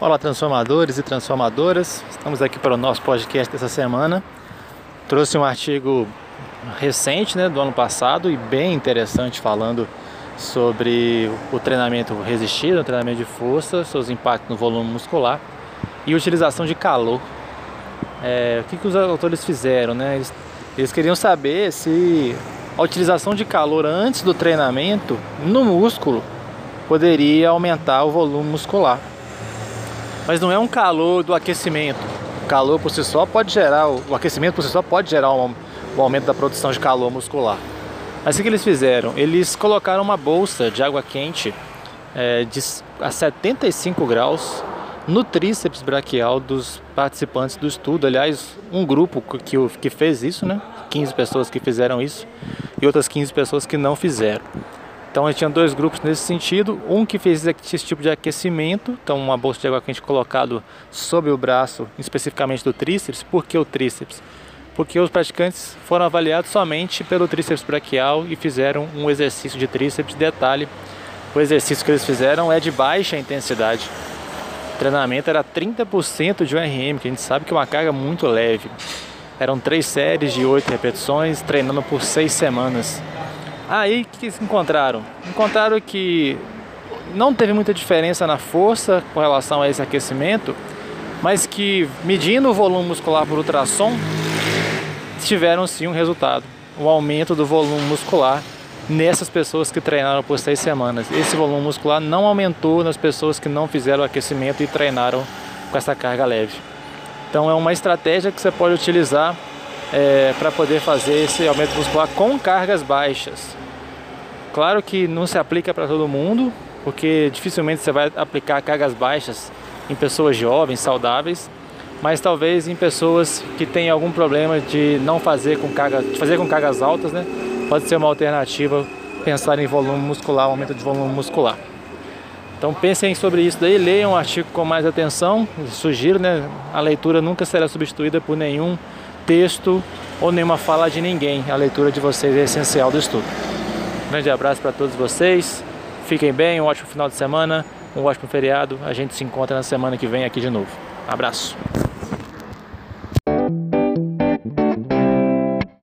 Olá, transformadores e transformadoras. Estamos aqui para o nosso podcast dessa semana. Trouxe um artigo recente, né, do ano passado e bem interessante falando sobre o treinamento resistido, o treinamento de força, seus impactos no volume muscular e utilização de calor. É, o que, que os autores fizeram, né? Eles, eles queriam saber se a utilização de calor antes do treinamento no músculo poderia aumentar o volume muscular. Mas não é um calor do aquecimento. O calor por si só pode gerar, o aquecimento por si só pode gerar um, um aumento da produção de calor muscular. Mas o que eles fizeram? Eles colocaram uma bolsa de água quente é, de, a 75 graus no tríceps braquial dos participantes do estudo. Aliás, um grupo que, que fez isso, né? 15 pessoas que fizeram isso e outras 15 pessoas que não fizeram. Então, gente tinha dois grupos nesse sentido. Um que fez esse tipo de aquecimento, então uma bolsa de água quente colocado sobre o braço, especificamente do tríceps. Por que o tríceps? Porque os praticantes foram avaliados somente pelo tríceps braquial e fizeram um exercício de tríceps. Detalhe, o exercício que eles fizeram é de baixa intensidade. O treinamento era 30% de RM, que a gente sabe que é uma carga muito leve. Eram três séries de oito repetições, treinando por seis semanas. Aí o que eles encontraram? Encontraram que não teve muita diferença na força com relação a esse aquecimento, mas que medindo o volume muscular por ultrassom, tiveram sim um resultado, um aumento do volume muscular nessas pessoas que treinaram por seis semanas. Esse volume muscular não aumentou nas pessoas que não fizeram aquecimento e treinaram com essa carga leve. Então é uma estratégia que você pode utilizar é, para poder fazer esse aumento muscular com cargas baixas. Claro que não se aplica para todo mundo, porque dificilmente você vai aplicar cargas baixas em pessoas jovens, saudáveis, mas talvez em pessoas que têm algum problema de não fazer com cargas, de fazer com cargas altas, né? Pode ser uma alternativa pensar em volume muscular, aumento de volume muscular. Então pensem sobre isso daí, leiam o artigo com mais atenção. Sugiro, né? A leitura nunca será substituída por nenhum texto ou nenhuma fala de ninguém. A leitura de vocês é essencial do estudo. Um grande abraço para todos vocês. Fiquem bem, um ótimo final de semana, um ótimo feriado. A gente se encontra na semana que vem aqui de novo. Abraço.